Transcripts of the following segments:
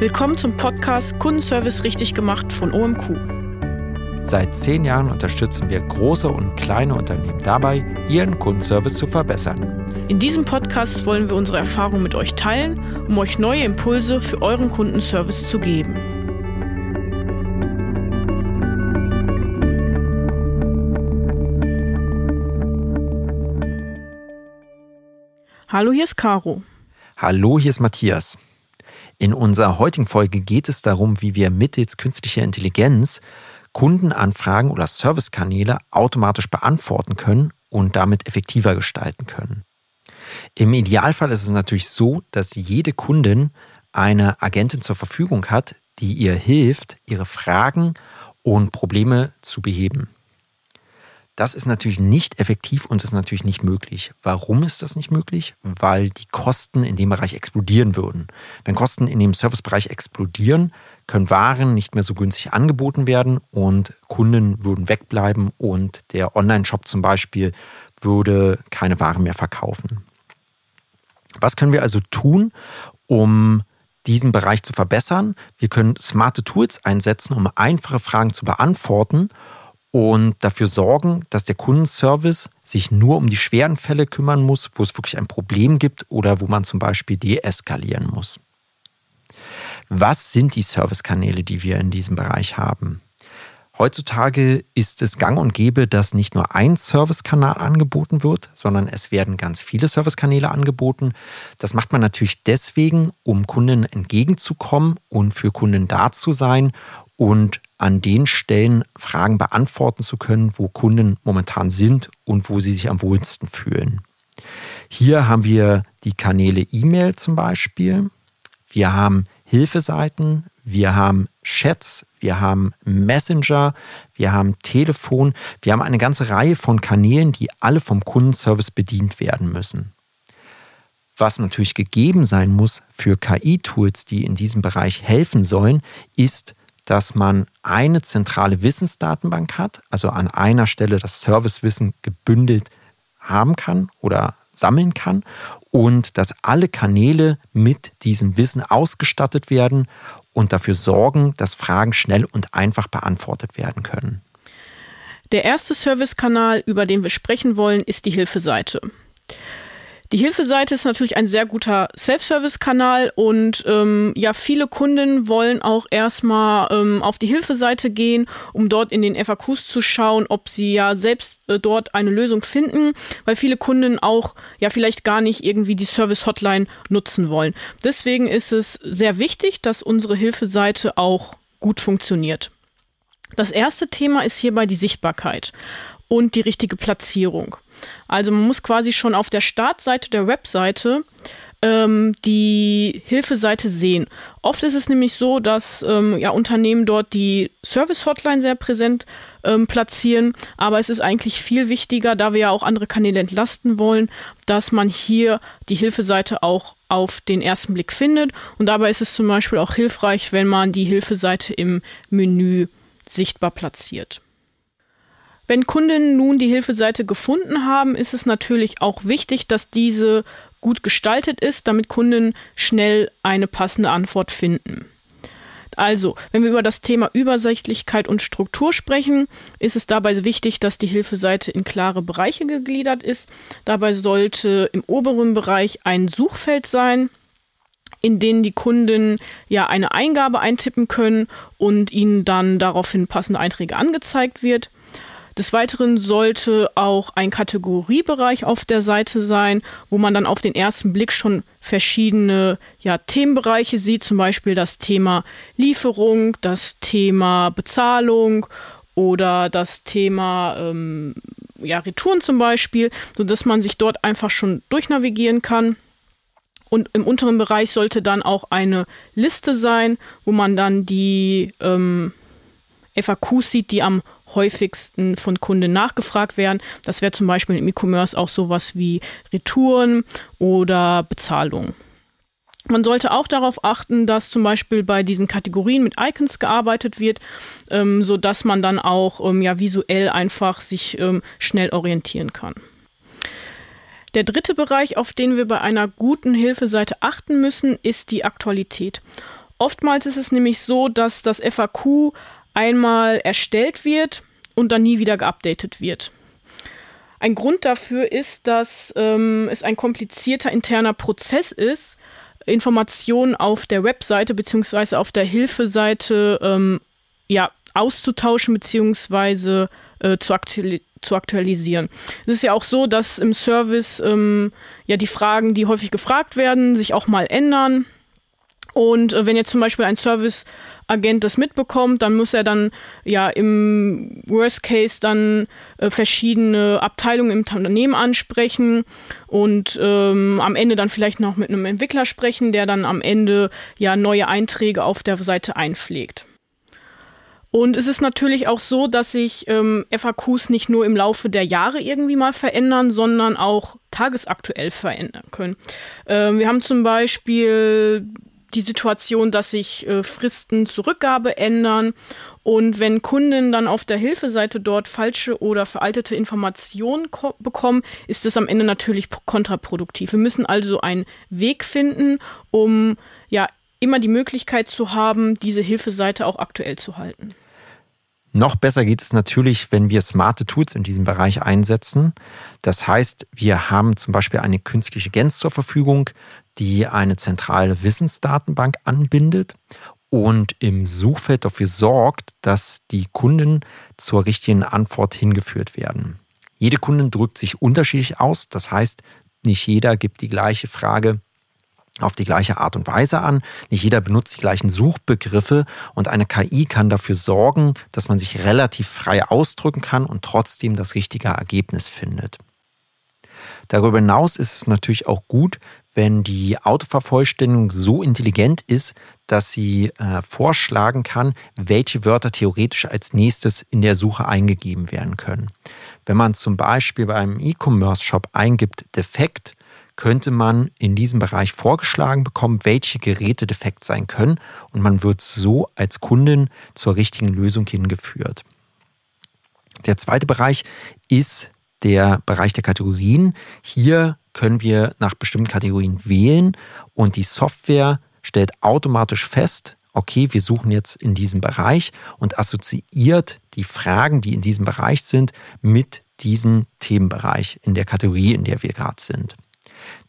Willkommen zum Podcast Kundenservice richtig gemacht von OMQ. Seit zehn Jahren unterstützen wir große und kleine Unternehmen dabei, ihren Kundenservice zu verbessern. In diesem Podcast wollen wir unsere Erfahrungen mit euch teilen, um euch neue Impulse für euren Kundenservice zu geben. Hallo, hier ist Caro. Hallo, hier ist Matthias. In unserer heutigen Folge geht es darum, wie wir mittels künstlicher Intelligenz Kundenanfragen oder Servicekanäle automatisch beantworten können und damit effektiver gestalten können. Im Idealfall ist es natürlich so, dass jede Kundin eine Agentin zur Verfügung hat, die ihr hilft, ihre Fragen und Probleme zu beheben. Das ist natürlich nicht effektiv und ist natürlich nicht möglich. Warum ist das nicht möglich? Weil die Kosten in dem Bereich explodieren würden. Wenn Kosten in dem Servicebereich explodieren, können Waren nicht mehr so günstig angeboten werden und Kunden würden wegbleiben und der Online-Shop zum Beispiel würde keine Waren mehr verkaufen. Was können wir also tun, um diesen Bereich zu verbessern? Wir können smarte Tools einsetzen, um einfache Fragen zu beantworten und dafür sorgen, dass der Kundenservice sich nur um die schweren Fälle kümmern muss, wo es wirklich ein Problem gibt oder wo man zum Beispiel deeskalieren muss. Was sind die Servicekanäle, die wir in diesem Bereich haben? Heutzutage ist es gang und gäbe, dass nicht nur ein Servicekanal angeboten wird, sondern es werden ganz viele Servicekanäle angeboten. Das macht man natürlich deswegen, um Kunden entgegenzukommen und für Kunden da zu sein und an den Stellen Fragen beantworten zu können, wo Kunden momentan sind und wo sie sich am wohlsten fühlen. Hier haben wir die Kanäle E-Mail zum Beispiel. Wir haben Hilfeseiten, wir haben Chats, wir haben Messenger, wir haben Telefon, wir haben eine ganze Reihe von Kanälen, die alle vom Kundenservice bedient werden müssen. Was natürlich gegeben sein muss für KI-Tools, die in diesem Bereich helfen sollen, ist, dass man eine zentrale Wissensdatenbank hat, also an einer Stelle das Servicewissen gebündelt haben kann oder sammeln kann und dass alle Kanäle mit diesem Wissen ausgestattet werden und dafür sorgen, dass Fragen schnell und einfach beantwortet werden können. Der erste Servicekanal, über den wir sprechen wollen, ist die Hilfeseite. Die Hilfeseite ist natürlich ein sehr guter Self-Service-Kanal und ähm, ja, viele Kunden wollen auch erstmal ähm, auf die Hilfeseite gehen, um dort in den FAQs zu schauen, ob sie ja selbst äh, dort eine Lösung finden, weil viele Kunden auch ja vielleicht gar nicht irgendwie die Service-Hotline nutzen wollen. Deswegen ist es sehr wichtig, dass unsere Hilfeseite auch gut funktioniert. Das erste Thema ist hierbei die Sichtbarkeit und die richtige Platzierung. Also man muss quasi schon auf der Startseite der Webseite ähm, die Hilfeseite sehen. Oft ist es nämlich so, dass ähm, ja, Unternehmen dort die Service-Hotline sehr präsent ähm, platzieren, aber es ist eigentlich viel wichtiger, da wir ja auch andere Kanäle entlasten wollen, dass man hier die Hilfeseite auch auf den ersten Blick findet. Und dabei ist es zum Beispiel auch hilfreich, wenn man die Hilfeseite im Menü sichtbar platziert. Wenn Kunden nun die Hilfeseite gefunden haben, ist es natürlich auch wichtig, dass diese gut gestaltet ist, damit Kunden schnell eine passende Antwort finden. Also, wenn wir über das Thema Übersichtlichkeit und Struktur sprechen, ist es dabei wichtig, dass die Hilfeseite in klare Bereiche gegliedert ist. Dabei sollte im oberen Bereich ein Suchfeld sein, in denen die Kunden ja eine Eingabe eintippen können und ihnen dann daraufhin passende Einträge angezeigt wird. Des Weiteren sollte auch ein Kategoriebereich auf der Seite sein, wo man dann auf den ersten Blick schon verschiedene ja, Themenbereiche sieht, zum Beispiel das Thema Lieferung, das Thema Bezahlung oder das Thema ähm, ja, Retouren zum Beispiel, sodass man sich dort einfach schon durchnavigieren kann. Und im unteren Bereich sollte dann auch eine Liste sein, wo man dann die ähm, FAQs sieht, die am häufigsten von Kunden nachgefragt werden. Das wäre zum Beispiel im E-Commerce auch sowas wie Retouren oder Bezahlung. Man sollte auch darauf achten, dass zum Beispiel bei diesen Kategorien mit Icons gearbeitet wird, ähm, so dass man dann auch ähm, ja visuell einfach sich ähm, schnell orientieren kann. Der dritte Bereich, auf den wir bei einer guten Hilfeseite achten müssen, ist die Aktualität. Oftmals ist es nämlich so, dass das FAQ einmal erstellt wird und dann nie wieder geupdatet wird. Ein Grund dafür ist, dass ähm, es ein komplizierter interner Prozess ist, Informationen auf der Webseite bzw. auf der Hilfeseite ähm, ja, auszutauschen bzw. Äh, zu, aktuali zu, aktualisieren. Es ist ja auch so, dass im Service ähm, ja die Fragen, die häufig gefragt werden, sich auch mal ändern. Und äh, wenn jetzt zum Beispiel ein Serviceagent das mitbekommt, dann muss er dann ja im Worst Case dann äh, verschiedene Abteilungen im Unternehmen ansprechen und ähm, am Ende dann vielleicht noch mit einem Entwickler sprechen, der dann am Ende ja neue Einträge auf der Seite einpflegt. Und es ist natürlich auch so, dass sich ähm, FAQs nicht nur im Laufe der Jahre irgendwie mal verändern, sondern auch tagesaktuell verändern können. Ähm, wir haben zum Beispiel die Situation, dass sich äh, Fristen zur Rückgabe ändern und wenn Kunden dann auf der Hilfeseite dort falsche oder veraltete Informationen bekommen, ist es am Ende natürlich kontraproduktiv. Wir müssen also einen Weg finden, um ja immer die Möglichkeit zu haben, diese Hilfeseite auch aktuell zu halten. Noch besser geht es natürlich, wenn wir smarte Tools in diesem Bereich einsetzen. Das heißt, wir haben zum Beispiel eine künstliche Gens zur Verfügung, die eine zentrale Wissensdatenbank anbindet und im Suchfeld dafür sorgt, dass die Kunden zur richtigen Antwort hingeführt werden. Jede Kundin drückt sich unterschiedlich aus, das heißt, nicht jeder gibt die gleiche Frage auf die gleiche Art und Weise an. Nicht jeder benutzt die gleichen Suchbegriffe und eine KI kann dafür sorgen, dass man sich relativ frei ausdrücken kann und trotzdem das richtige Ergebnis findet. Darüber hinaus ist es natürlich auch gut, wenn die Autovervollständigung so intelligent ist, dass sie äh, vorschlagen kann, welche Wörter theoretisch als nächstes in der Suche eingegeben werden können. Wenn man zum Beispiel bei einem E-Commerce-Shop eingibt defekt, könnte man in diesem Bereich vorgeschlagen bekommen, welche Geräte defekt sein können und man wird so als Kundin zur richtigen Lösung hingeführt. Der zweite Bereich ist der Bereich der Kategorien. Hier können wir nach bestimmten Kategorien wählen und die Software stellt automatisch fest, okay, wir suchen jetzt in diesem Bereich und assoziiert die Fragen, die in diesem Bereich sind, mit diesem Themenbereich in der Kategorie, in der wir gerade sind.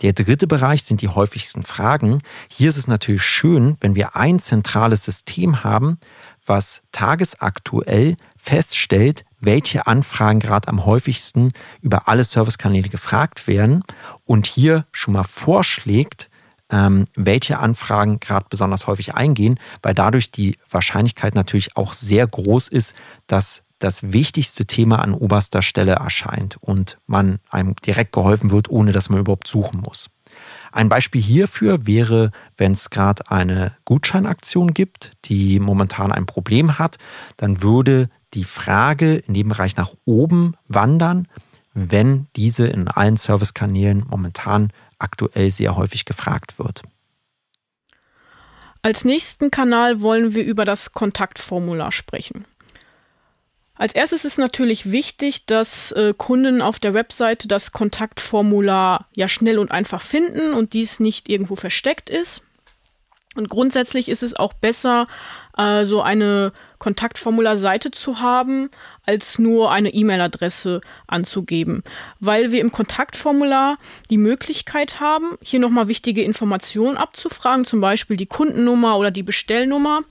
Der dritte Bereich sind die häufigsten Fragen. Hier ist es natürlich schön, wenn wir ein zentrales System haben, was tagesaktuell feststellt, welche Anfragen gerade am häufigsten über alle Servicekanäle gefragt werden und hier schon mal vorschlägt, ähm, welche Anfragen gerade besonders häufig eingehen, weil dadurch die Wahrscheinlichkeit natürlich auch sehr groß ist, dass das wichtigste Thema an oberster Stelle erscheint und man einem direkt geholfen wird, ohne dass man überhaupt suchen muss. Ein Beispiel hierfür wäre, wenn es gerade eine Gutscheinaktion gibt, die momentan ein Problem hat, dann würde die Frage in dem Bereich nach oben wandern, wenn diese in allen Servicekanälen momentan aktuell sehr häufig gefragt wird. Als nächsten Kanal wollen wir über das Kontaktformular sprechen. Als erstes ist natürlich wichtig, dass äh, Kunden auf der Webseite das Kontaktformular ja schnell und einfach finden und dies nicht irgendwo versteckt ist. Und grundsätzlich ist es auch besser, äh, so eine Kontaktformularseite zu haben, als nur eine E-Mail-Adresse anzugeben, weil wir im Kontaktformular die Möglichkeit haben, hier nochmal wichtige Informationen abzufragen, zum Beispiel die Kundennummer oder die Bestellnummer.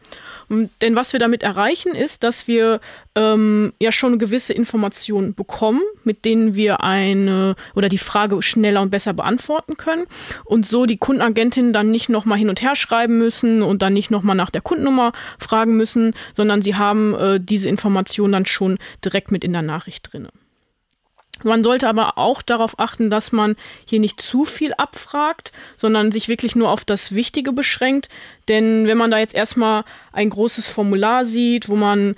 Denn was wir damit erreichen, ist, dass wir ähm, ja schon gewisse Informationen bekommen, mit denen wir eine oder die Frage schneller und besser beantworten können und so die Kundenagentin dann nicht nochmal hin und her schreiben müssen und dann nicht nochmal nach der Kundennummer fragen müssen, sondern sie haben äh, diese Informationen dann schon direkt mit in der Nachricht drin. Man sollte aber auch darauf achten, dass man hier nicht zu viel abfragt, sondern sich wirklich nur auf das Wichtige beschränkt. Denn wenn man da jetzt erstmal ein großes Formular sieht, wo man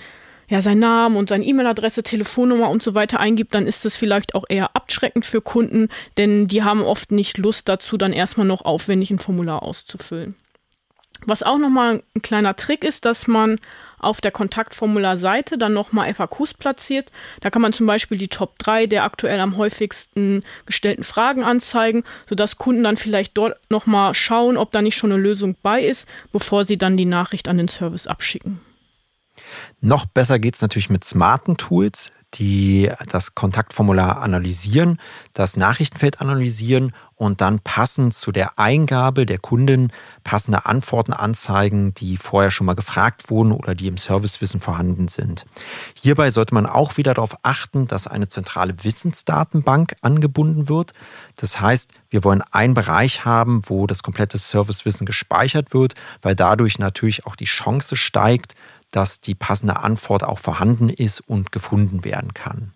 ja seinen Namen und seine E-Mail-Adresse, Telefonnummer und so weiter eingibt, dann ist das vielleicht auch eher abschreckend für Kunden, denn die haben oft nicht Lust dazu, dann erstmal noch aufwendig ein Formular auszufüllen. Was auch nochmal ein kleiner Trick ist, dass man auf der Kontaktformularseite dann nochmal FAQs platziert. Da kann man zum Beispiel die Top 3 der aktuell am häufigsten gestellten Fragen anzeigen, sodass Kunden dann vielleicht dort nochmal schauen, ob da nicht schon eine Lösung bei ist, bevor sie dann die Nachricht an den Service abschicken. Noch besser geht es natürlich mit smarten Tools, die das Kontaktformular analysieren, das Nachrichtenfeld analysieren und dann passend zu der Eingabe der Kunden passende Antworten anzeigen, die vorher schon mal gefragt wurden oder die im Servicewissen vorhanden sind. Hierbei sollte man auch wieder darauf achten, dass eine zentrale Wissensdatenbank angebunden wird. Das heißt, wir wollen einen Bereich haben, wo das komplette Servicewissen gespeichert wird, weil dadurch natürlich auch die Chance steigt, dass die passende Antwort auch vorhanden ist und gefunden werden kann.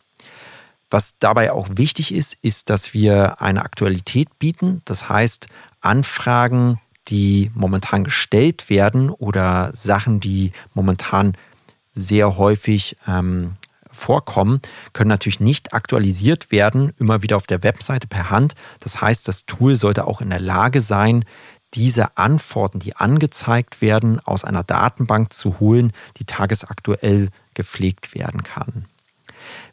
Was dabei auch wichtig ist, ist, dass wir eine Aktualität bieten. Das heißt, Anfragen, die momentan gestellt werden oder Sachen, die momentan sehr häufig ähm, vorkommen, können natürlich nicht aktualisiert werden, immer wieder auf der Webseite per Hand. Das heißt, das Tool sollte auch in der Lage sein, diese Antworten, die angezeigt werden, aus einer Datenbank zu holen, die tagesaktuell gepflegt werden kann.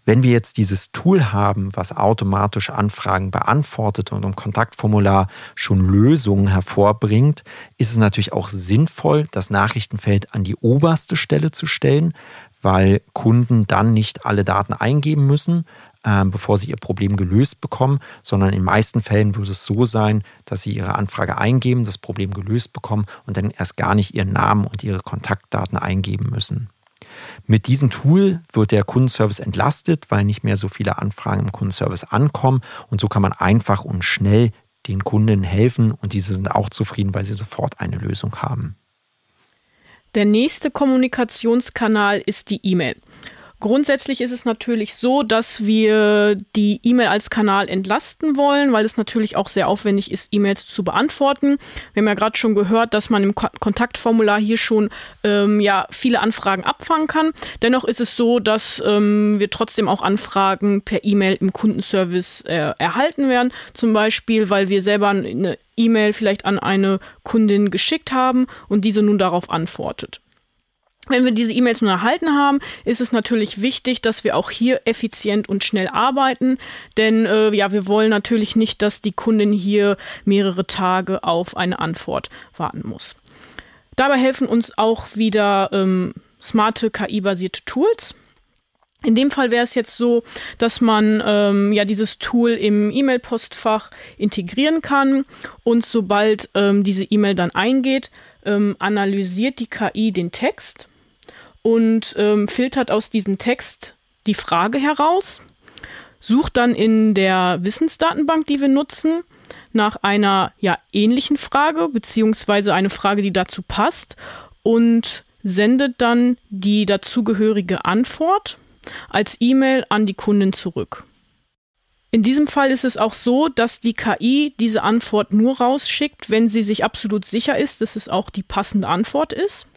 Wenn wir jetzt dieses Tool haben, was automatisch Anfragen beantwortet und im Kontaktformular schon Lösungen hervorbringt, ist es natürlich auch sinnvoll, das Nachrichtenfeld an die oberste Stelle zu stellen, weil Kunden dann nicht alle Daten eingeben müssen, äh, bevor sie ihr Problem gelöst bekommen, sondern in den meisten Fällen würde es so sein, dass sie ihre Anfrage eingeben, das Problem gelöst bekommen und dann erst gar nicht ihren Namen und ihre Kontaktdaten eingeben müssen. Mit diesem Tool wird der Kundenservice entlastet, weil nicht mehr so viele Anfragen im Kundenservice ankommen und so kann man einfach und schnell den Kunden helfen und diese sind auch zufrieden, weil sie sofort eine Lösung haben. Der nächste Kommunikationskanal ist die E-Mail. Grundsätzlich ist es natürlich so, dass wir die E-Mail als Kanal entlasten wollen, weil es natürlich auch sehr aufwendig ist, E-Mails zu beantworten. Wir haben ja gerade schon gehört, dass man im Kontaktformular hier schon ähm, ja viele Anfragen abfangen kann. Dennoch ist es so, dass ähm, wir trotzdem auch Anfragen per E-Mail im Kundenservice äh, erhalten werden. Zum Beispiel, weil wir selber eine E-Mail vielleicht an eine Kundin geschickt haben und diese nun darauf antwortet. Wenn wir diese E-Mails nun erhalten haben, ist es natürlich wichtig, dass wir auch hier effizient und schnell arbeiten, denn äh, ja, wir wollen natürlich nicht, dass die Kundin hier mehrere Tage auf eine Antwort warten muss. Dabei helfen uns auch wieder ähm, smarte KI-basierte Tools. In dem Fall wäre es jetzt so, dass man ähm, ja dieses Tool im E-Mail-Postfach integrieren kann und sobald ähm, diese E-Mail dann eingeht, ähm, analysiert die KI den Text und ähm, filtert aus diesem Text die Frage heraus, sucht dann in der Wissensdatenbank, die wir nutzen, nach einer ja, ähnlichen Frage, beziehungsweise eine Frage, die dazu passt und sendet dann die dazugehörige Antwort als E-Mail an die Kundin zurück. In diesem Fall ist es auch so, dass die KI diese Antwort nur rausschickt, wenn sie sich absolut sicher ist, dass es auch die passende Antwort ist.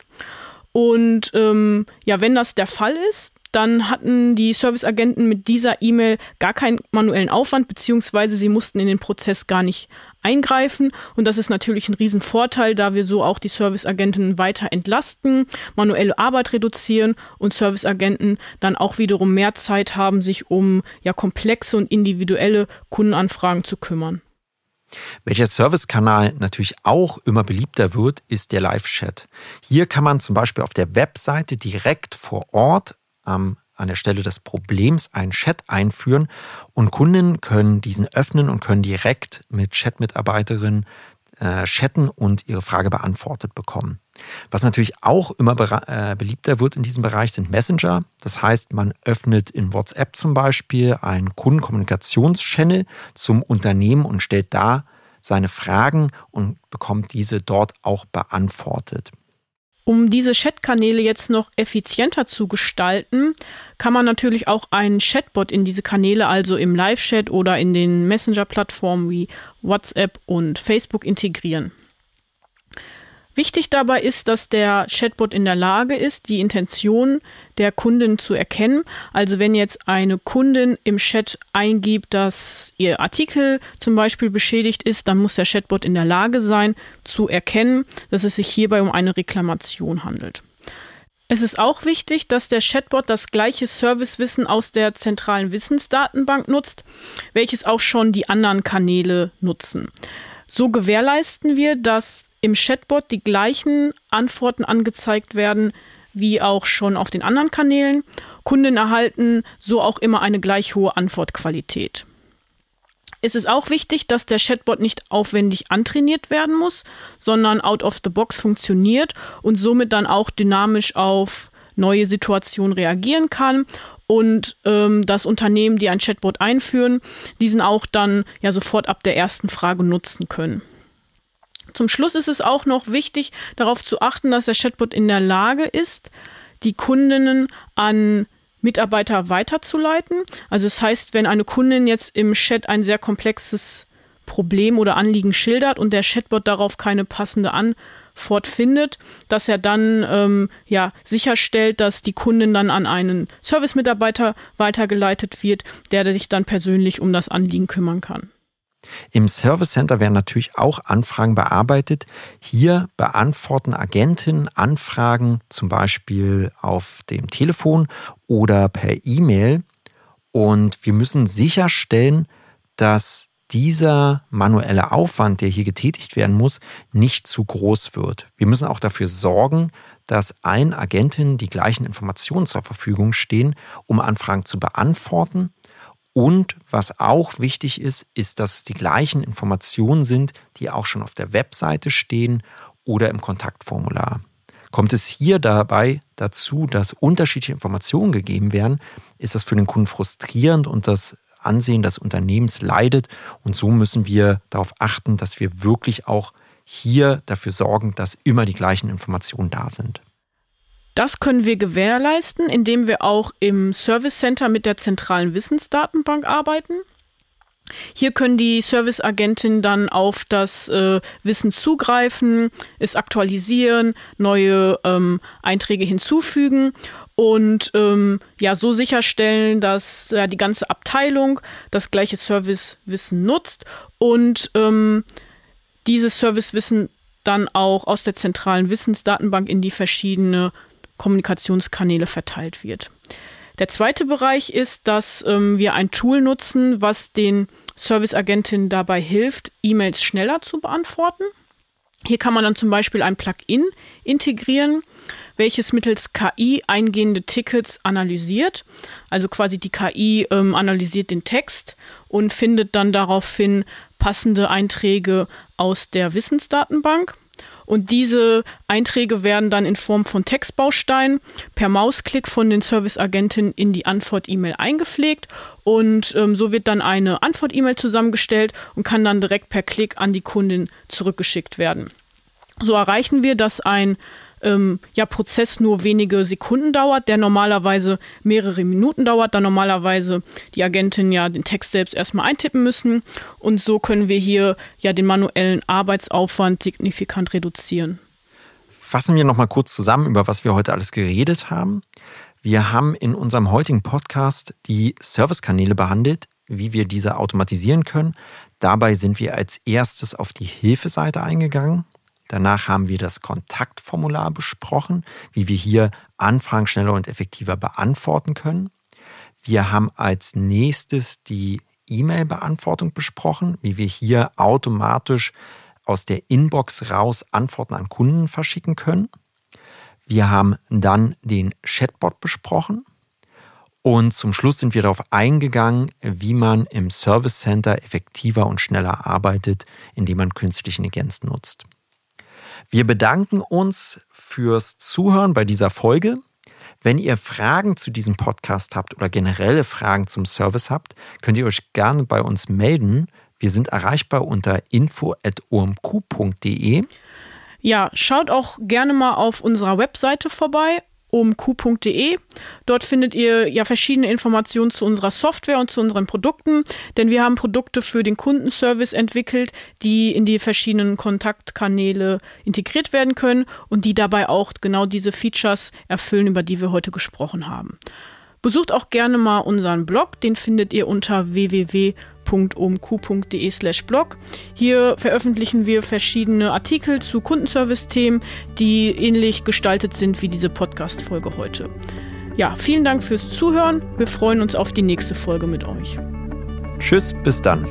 Und ähm, ja, wenn das der Fall ist, dann hatten die Serviceagenten mit dieser E-Mail gar keinen manuellen Aufwand, beziehungsweise sie mussten in den Prozess gar nicht eingreifen. Und das ist natürlich ein Riesenvorteil, da wir so auch die Serviceagenten weiter entlasten, manuelle Arbeit reduzieren und Serviceagenten dann auch wiederum mehr Zeit haben, sich um ja komplexe und individuelle Kundenanfragen zu kümmern. Welcher Servicekanal natürlich auch immer beliebter wird, ist der Live-Chat. Hier kann man zum Beispiel auf der Webseite direkt vor Ort ähm, an der Stelle des Problems einen Chat einführen und Kunden können diesen öffnen und können direkt mit Chat-Mitarbeiterinnen äh, chatten und ihre Frage beantwortet bekommen. Was natürlich auch immer äh, beliebter wird in diesem Bereich sind Messenger. Das heißt, man öffnet in WhatsApp zum Beispiel einen Kundenkommunikationschannel zum Unternehmen und stellt da seine Fragen und bekommt diese dort auch beantwortet. Um diese Chatkanäle jetzt noch effizienter zu gestalten, kann man natürlich auch einen Chatbot in diese Kanäle, also im Live-Chat oder in den Messenger-Plattformen wie WhatsApp und Facebook integrieren. Wichtig dabei ist, dass der Chatbot in der Lage ist, die Intention der Kundin zu erkennen. Also wenn jetzt eine Kundin im Chat eingibt, dass ihr Artikel zum Beispiel beschädigt ist, dann muss der Chatbot in der Lage sein zu erkennen, dass es sich hierbei um eine Reklamation handelt. Es ist auch wichtig, dass der Chatbot das gleiche Servicewissen aus der zentralen Wissensdatenbank nutzt, welches auch schon die anderen Kanäle nutzen. So gewährleisten wir, dass im Chatbot die gleichen Antworten angezeigt werden wie auch schon auf den anderen Kanälen. Kunden erhalten so auch immer eine gleich hohe Antwortqualität. Es ist auch wichtig, dass der Chatbot nicht aufwendig antrainiert werden muss, sondern out of the box funktioniert und somit dann auch dynamisch auf neue Situationen reagieren kann und ähm, das Unternehmen, die ein Chatbot einführen, diesen auch dann ja sofort ab der ersten Frage nutzen können. Zum Schluss ist es auch noch wichtig, darauf zu achten, dass der Chatbot in der Lage ist, die Kundinnen an Mitarbeiter weiterzuleiten. Also das heißt, wenn eine Kundin jetzt im Chat ein sehr komplexes Problem oder Anliegen schildert und der Chatbot darauf keine passende Antwort findet, dass er dann ähm, ja sicherstellt, dass die Kundin dann an einen Service-Mitarbeiter weitergeleitet wird, der sich dann persönlich um das Anliegen kümmern kann. Im Service Center werden natürlich auch Anfragen bearbeitet. Hier beantworten Agenten Anfragen zum Beispiel auf dem Telefon oder per E-Mail. Und wir müssen sicherstellen, dass dieser manuelle Aufwand, der hier getätigt werden muss, nicht zu groß wird. Wir müssen auch dafür sorgen, dass allen Agenten die gleichen Informationen zur Verfügung stehen, um Anfragen zu beantworten und was auch wichtig ist, ist, dass es die gleichen Informationen sind, die auch schon auf der Webseite stehen oder im Kontaktformular. Kommt es hier dabei dazu, dass unterschiedliche Informationen gegeben werden, ist das für den Kunden frustrierend und das Ansehen des Unternehmens leidet. Und so müssen wir darauf achten, dass wir wirklich auch hier dafür sorgen, dass immer die gleichen Informationen da sind. Das können wir gewährleisten, indem wir auch im Service Center mit der zentralen Wissensdatenbank arbeiten. Hier können die Serviceagentinnen dann auf das äh, Wissen zugreifen, es aktualisieren, neue ähm, Einträge hinzufügen und ähm, ja so sicherstellen, dass ja, die ganze Abteilung das gleiche Servicewissen nutzt und ähm, dieses Servicewissen dann auch aus der zentralen Wissensdatenbank in die verschiedenen Kommunikationskanäle verteilt wird. Der zweite Bereich ist, dass ähm, wir ein Tool nutzen, was den Serviceagentinnen dabei hilft, E-Mails schneller zu beantworten. Hier kann man dann zum Beispiel ein Plugin integrieren, welches mittels KI eingehende Tickets analysiert. Also quasi die KI ähm, analysiert den Text und findet dann daraufhin passende Einträge aus der Wissensdatenbank. Und diese Einträge werden dann in Form von Textbausteinen per Mausklick von den Serviceagentinnen in die Antwort-E-Mail eingepflegt. Und ähm, so wird dann eine Antwort-E-Mail zusammengestellt und kann dann direkt per Klick an die Kundin zurückgeschickt werden. So erreichen wir, dass ein ähm, ja, Prozess nur wenige Sekunden dauert, der normalerweise mehrere Minuten dauert, da normalerweise die Agentin ja den Text selbst erstmal eintippen müssen. Und so können wir hier ja den manuellen Arbeitsaufwand signifikant reduzieren. Fassen wir nochmal kurz zusammen, über was wir heute alles geredet haben. Wir haben in unserem heutigen Podcast die Servicekanäle behandelt, wie wir diese automatisieren können. Dabei sind wir als erstes auf die Hilfeseite eingegangen. Danach haben wir das Kontaktformular besprochen, wie wir hier Anfragen schneller und effektiver beantworten können. Wir haben als nächstes die E-Mail-Beantwortung besprochen, wie wir hier automatisch aus der Inbox raus Antworten an Kunden verschicken können. Wir haben dann den Chatbot besprochen. Und zum Schluss sind wir darauf eingegangen, wie man im Service Center effektiver und schneller arbeitet, indem man künstliche Intelligenz nutzt. Wir bedanken uns fürs Zuhören bei dieser Folge. Wenn ihr Fragen zu diesem Podcast habt oder generelle Fragen zum Service habt, könnt ihr euch gerne bei uns melden. Wir sind erreichbar unter info.omq.de. Ja, schaut auch gerne mal auf unserer Webseite vorbei omq.de. Dort findet ihr ja verschiedene Informationen zu unserer Software und zu unseren Produkten, denn wir haben Produkte für den Kundenservice entwickelt, die in die verschiedenen Kontaktkanäle integriert werden können und die dabei auch genau diese Features erfüllen, über die wir heute gesprochen haben. Besucht auch gerne mal unseren Blog, den findet ihr unter www www.omq.de slash blog. Hier veröffentlichen wir verschiedene Artikel zu Kundenservice-Themen, die ähnlich gestaltet sind wie diese Podcast-Folge heute. Ja, vielen Dank fürs Zuhören. Wir freuen uns auf die nächste Folge mit euch. Tschüss, bis dann.